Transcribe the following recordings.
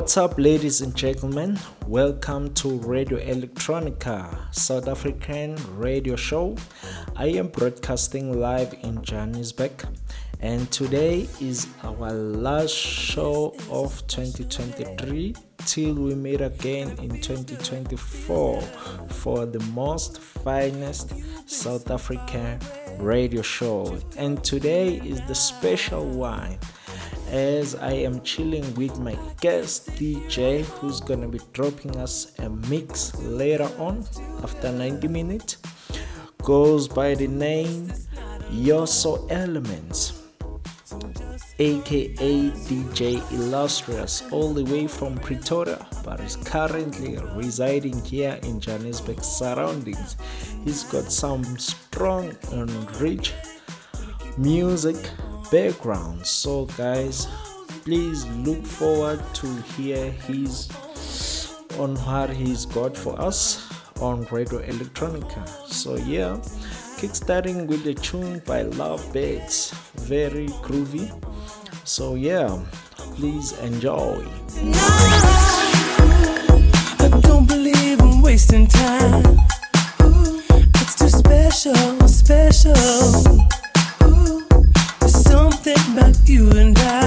what's up, ladies and gentlemen? Welcome to Radio Electronica, South African radio show. I am broadcasting live in Johannesburg, and today is our last show of 2023 till we meet again in 2024 for the most finest South African radio show. And today is the special one as I am chilling with my guest DJ who's gonna be dropping us a mix later on after 90 minutes. Goes by the name Yoso Elements, aka DJ Illustrious, all the way from Pretoria, but is currently residing here in Johannesburg surroundings. He's got some strong and rich music background. So guys please look forward to hear his on what he's got for us on radio electronica. So yeah kickstarting with the tune by love Bates, very groovy. So yeah please enjoy. Wasting time. It's too special, special. Something about you and I.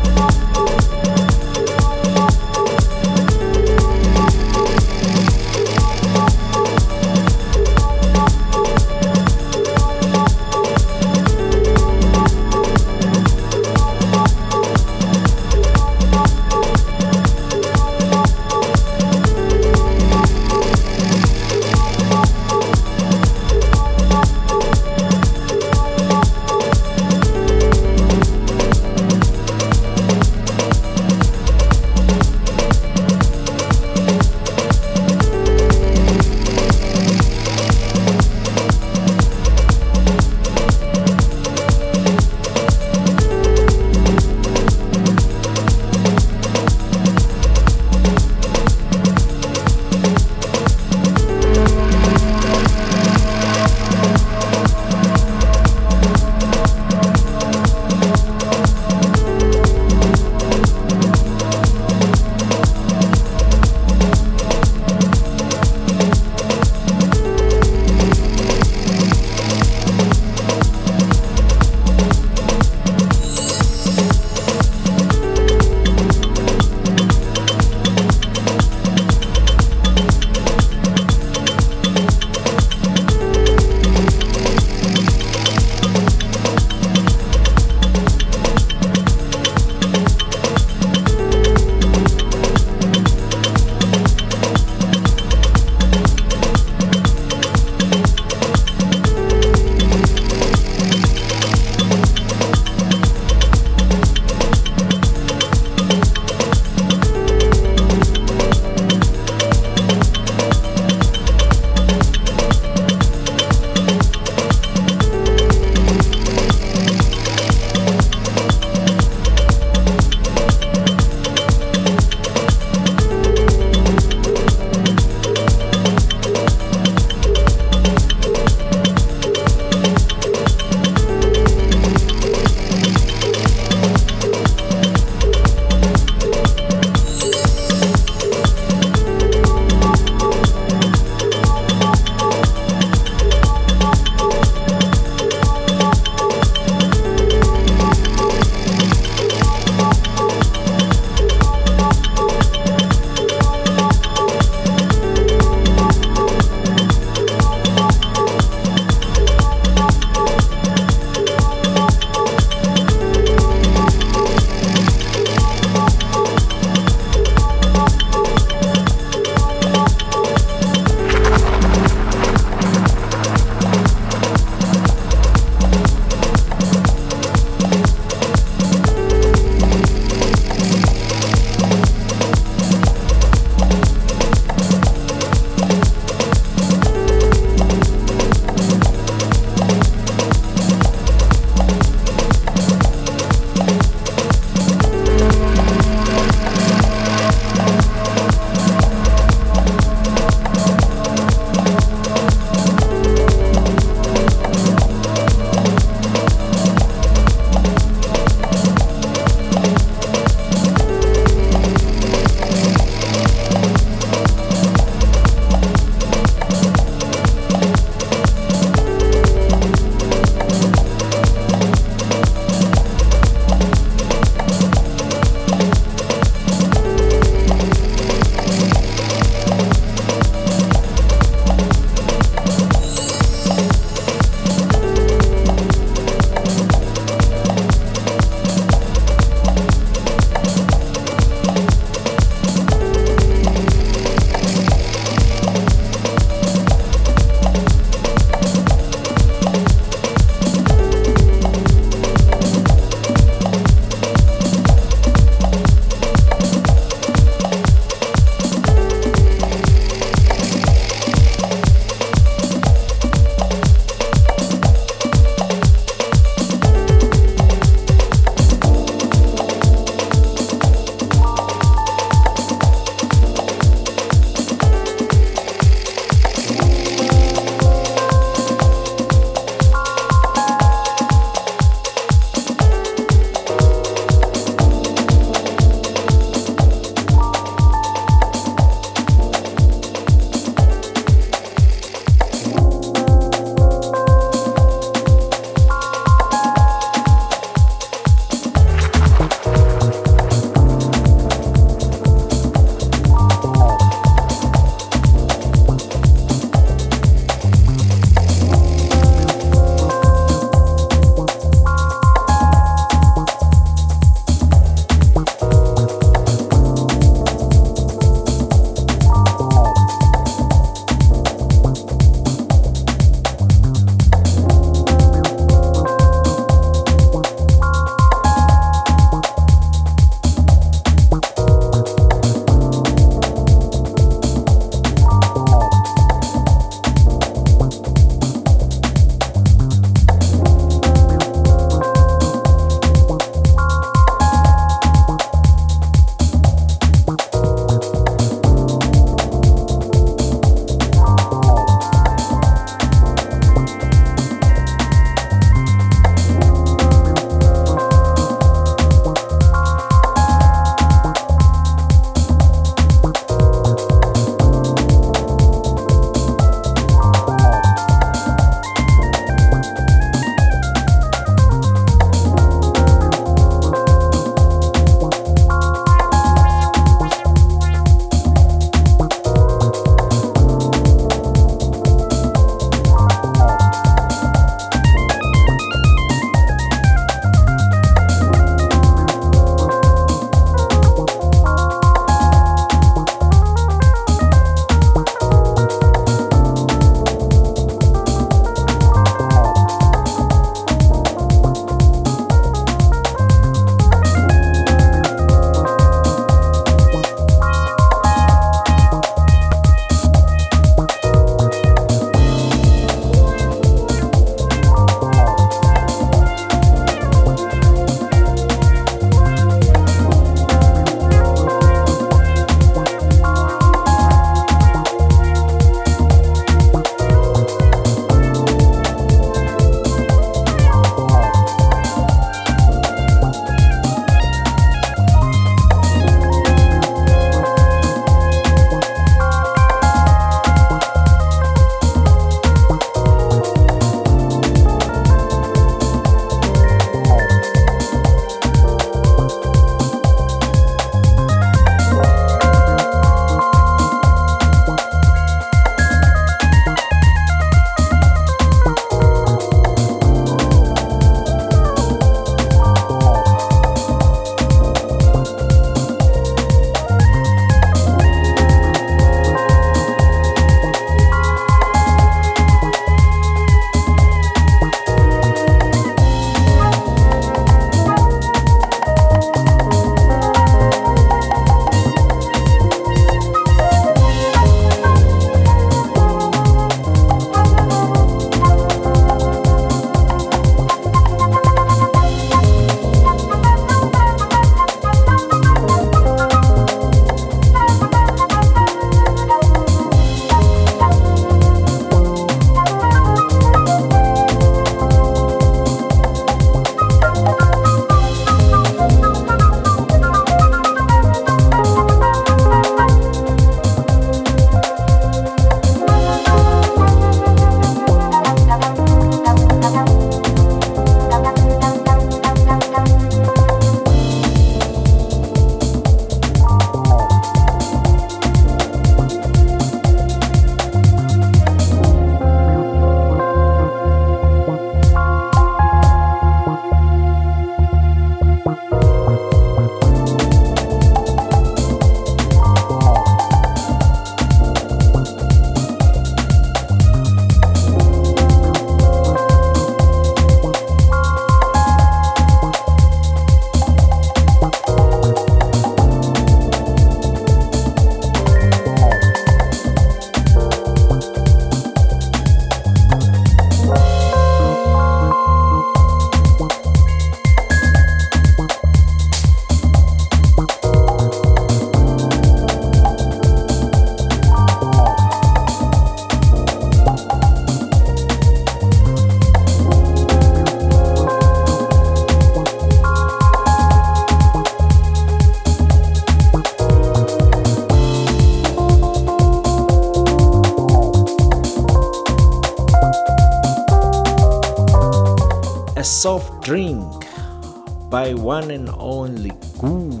and only Goo,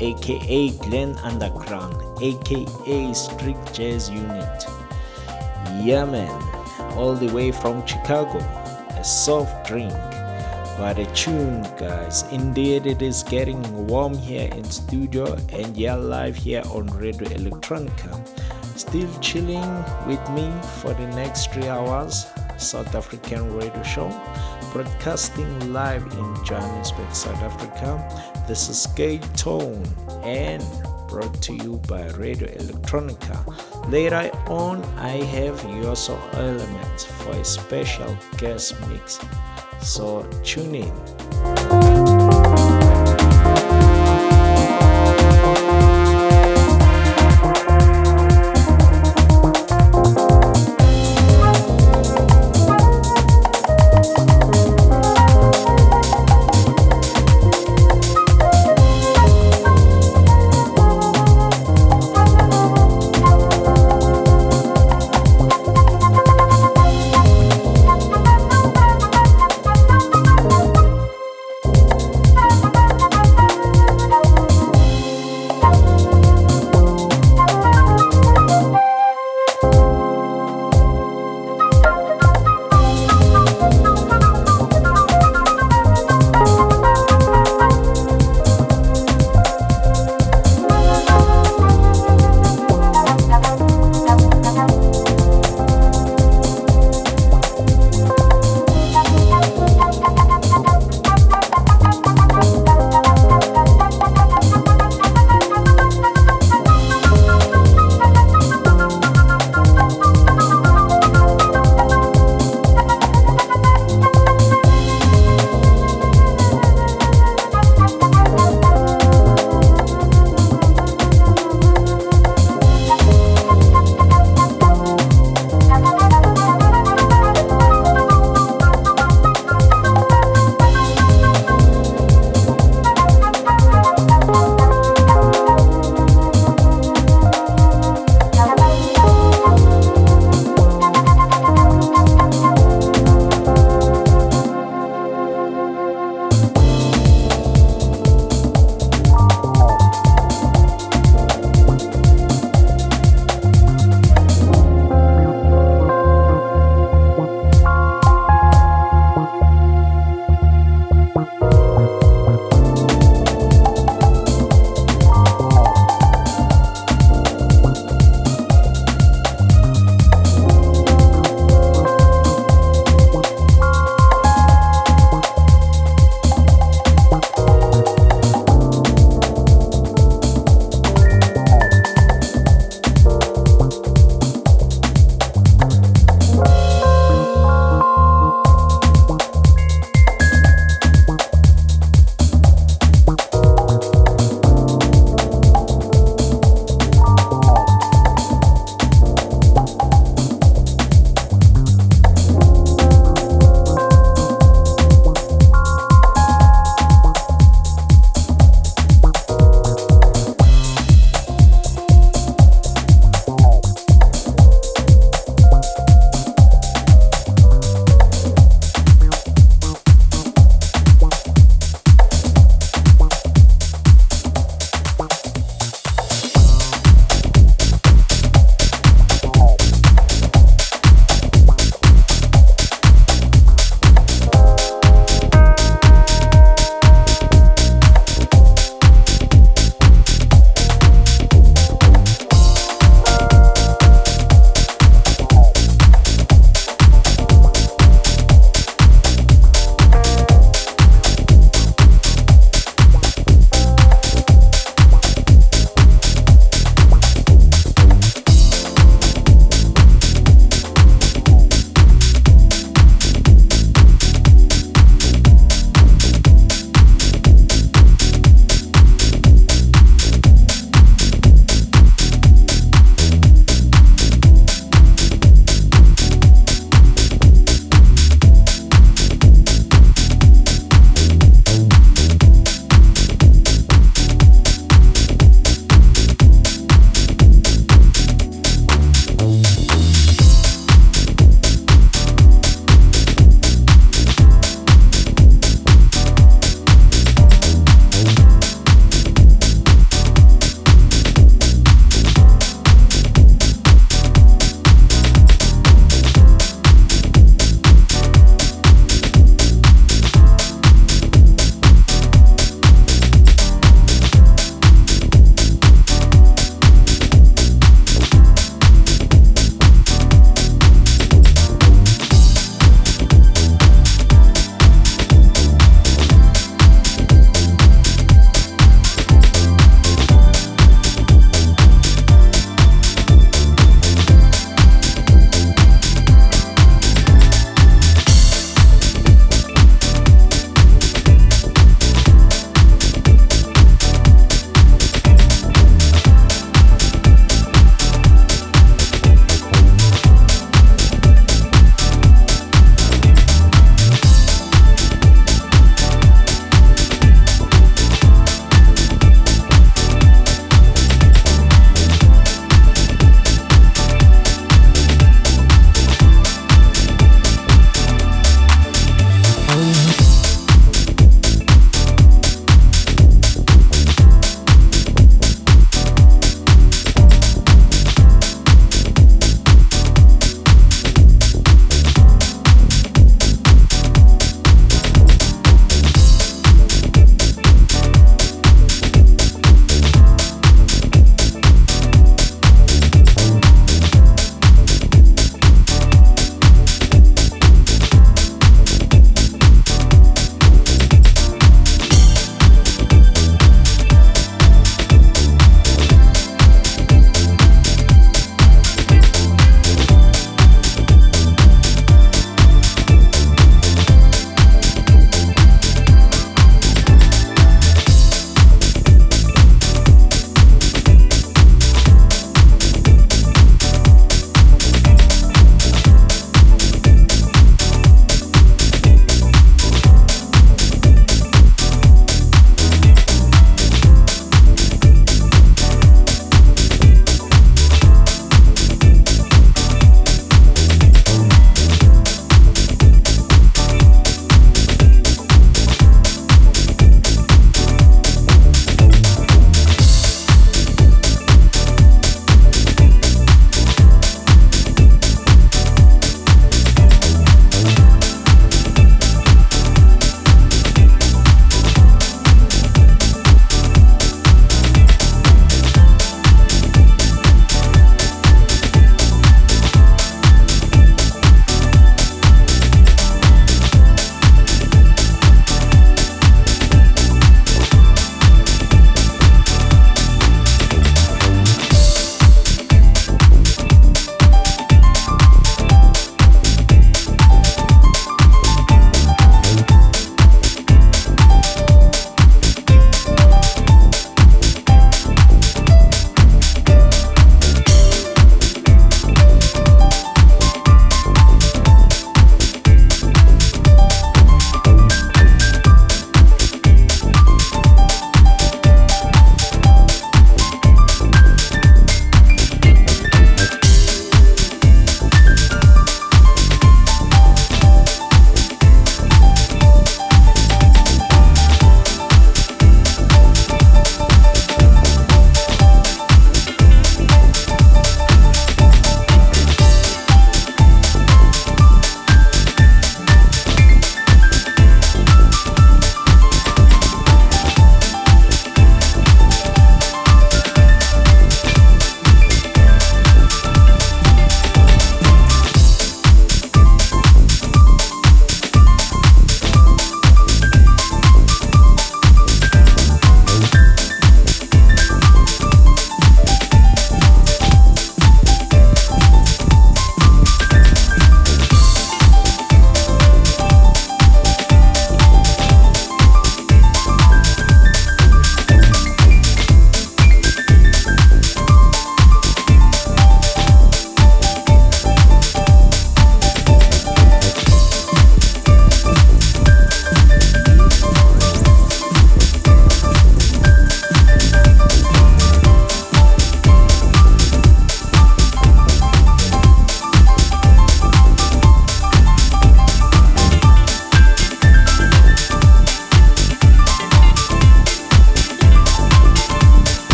aka Glenn Underground, aka Strict Jazz Unit. Yeah, man, all the way from Chicago, a soft drink. What a tune, guys! Indeed, it is getting warm here in studio, and yeah, live here on Radio Electronica. Still chilling with me for the next three hours. South African radio show, broadcasting live in Johannesburg, South Africa. This is Skale Tone and brought to you by Radio Electronica. Later on, I have Yoso Elements for a special guest mix. So tune in.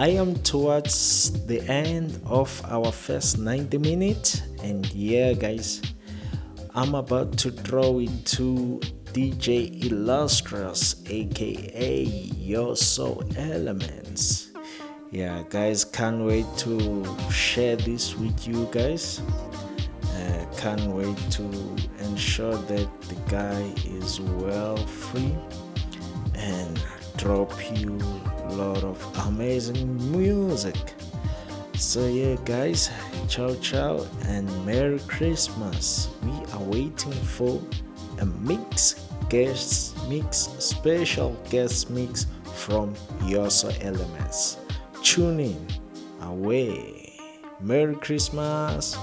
I am towards the end of our first 90 minutes, and yeah, guys, I'm about to throw it to DJ Illustrious, aka Yoso Elements. Yeah, guys, can't wait to share this with you guys. Uh, can't wait to ensure that the guy is well free ciao ciao and Merry Christmas. We are waiting for a mix guest mix, special guest mix from Yoso Elements. Tune in, away. Merry Christmas.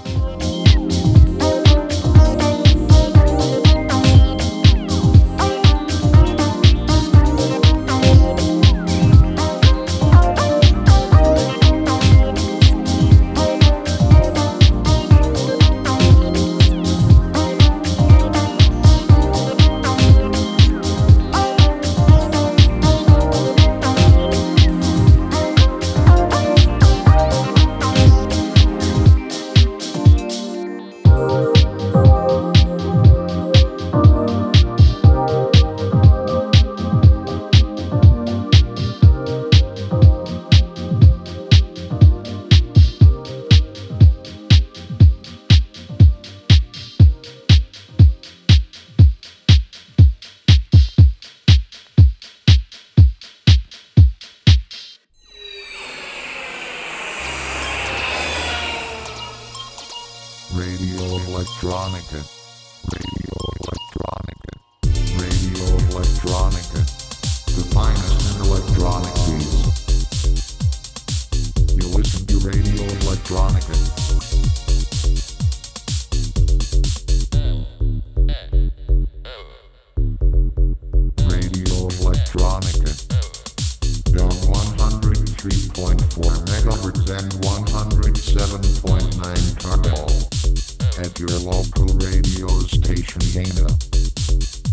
Local radio station Dana.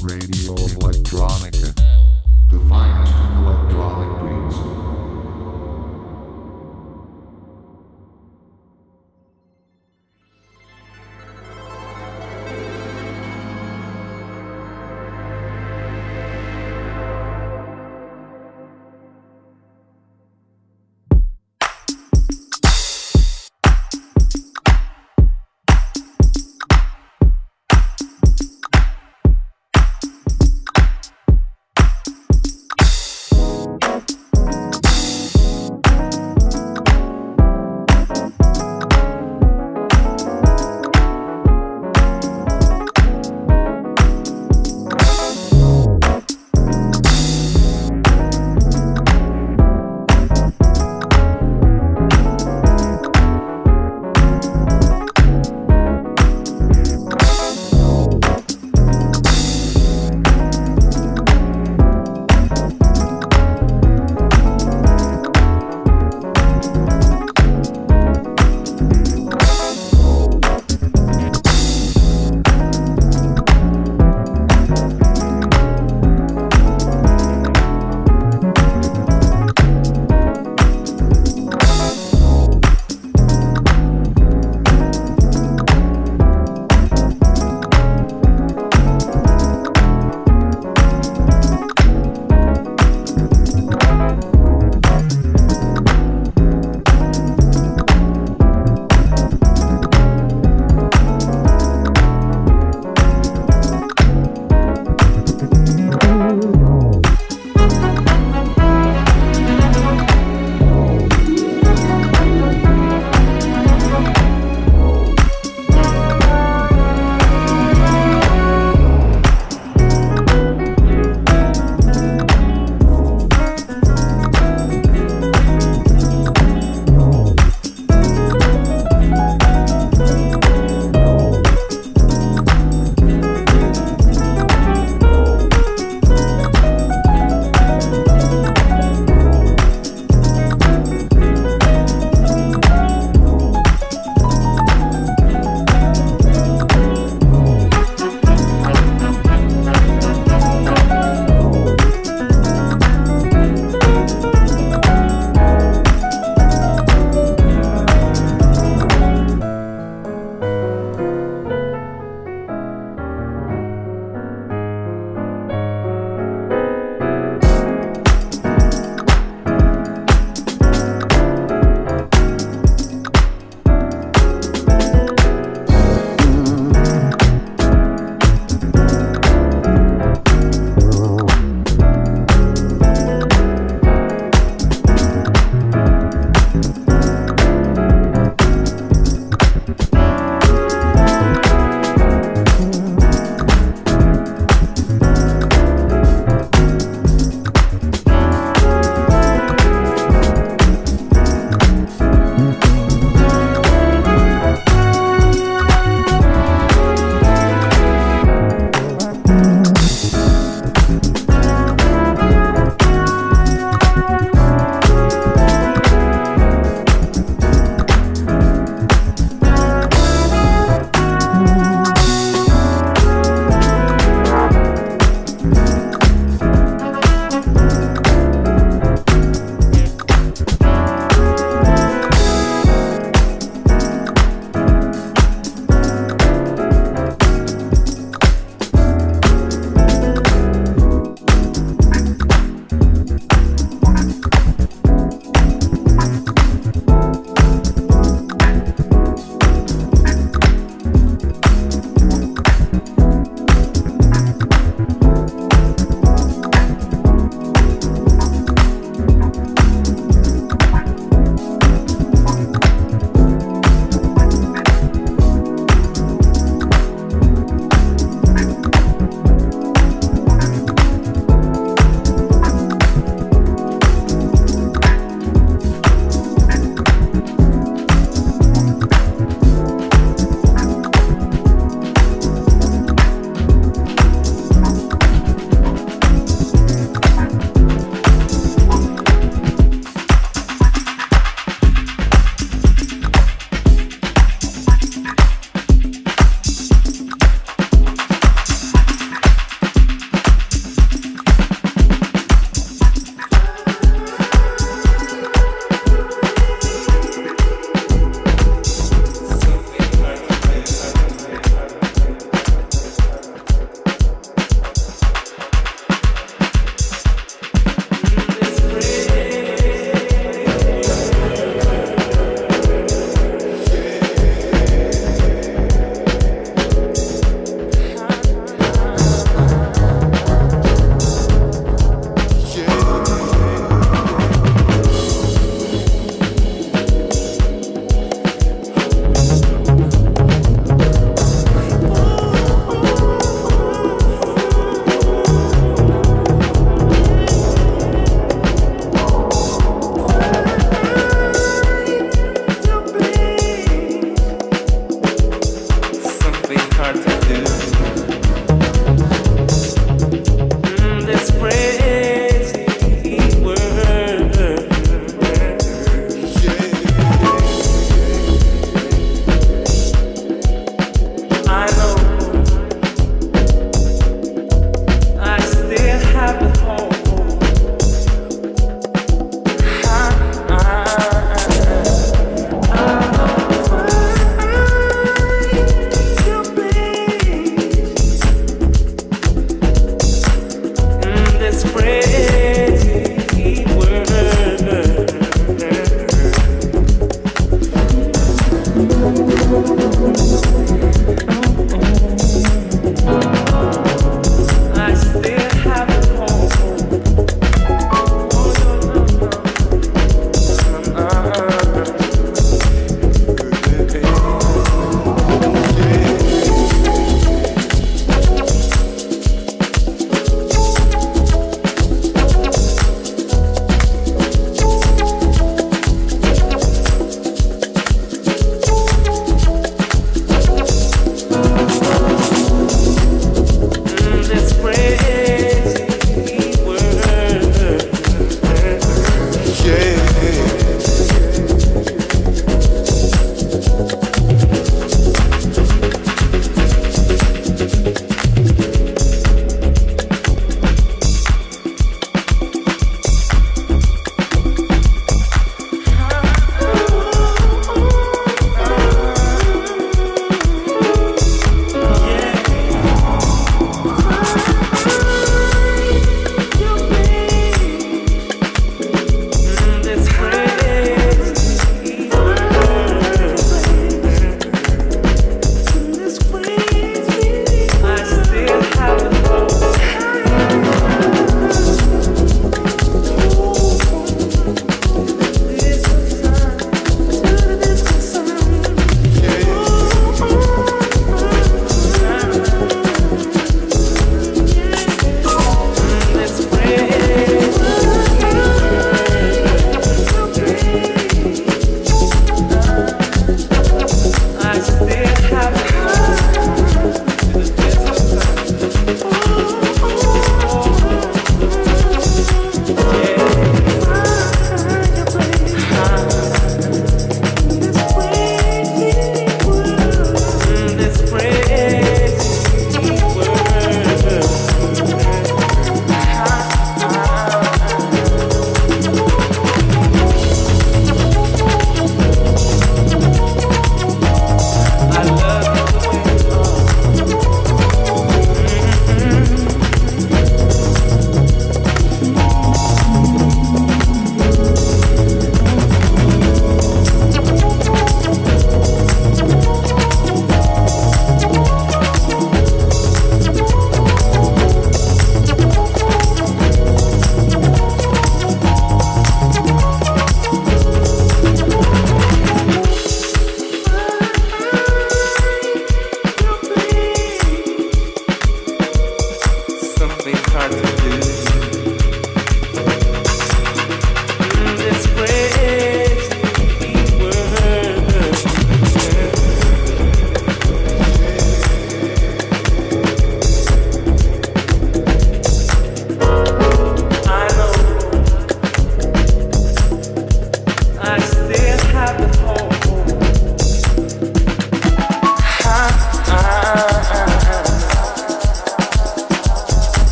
Radio Electronica.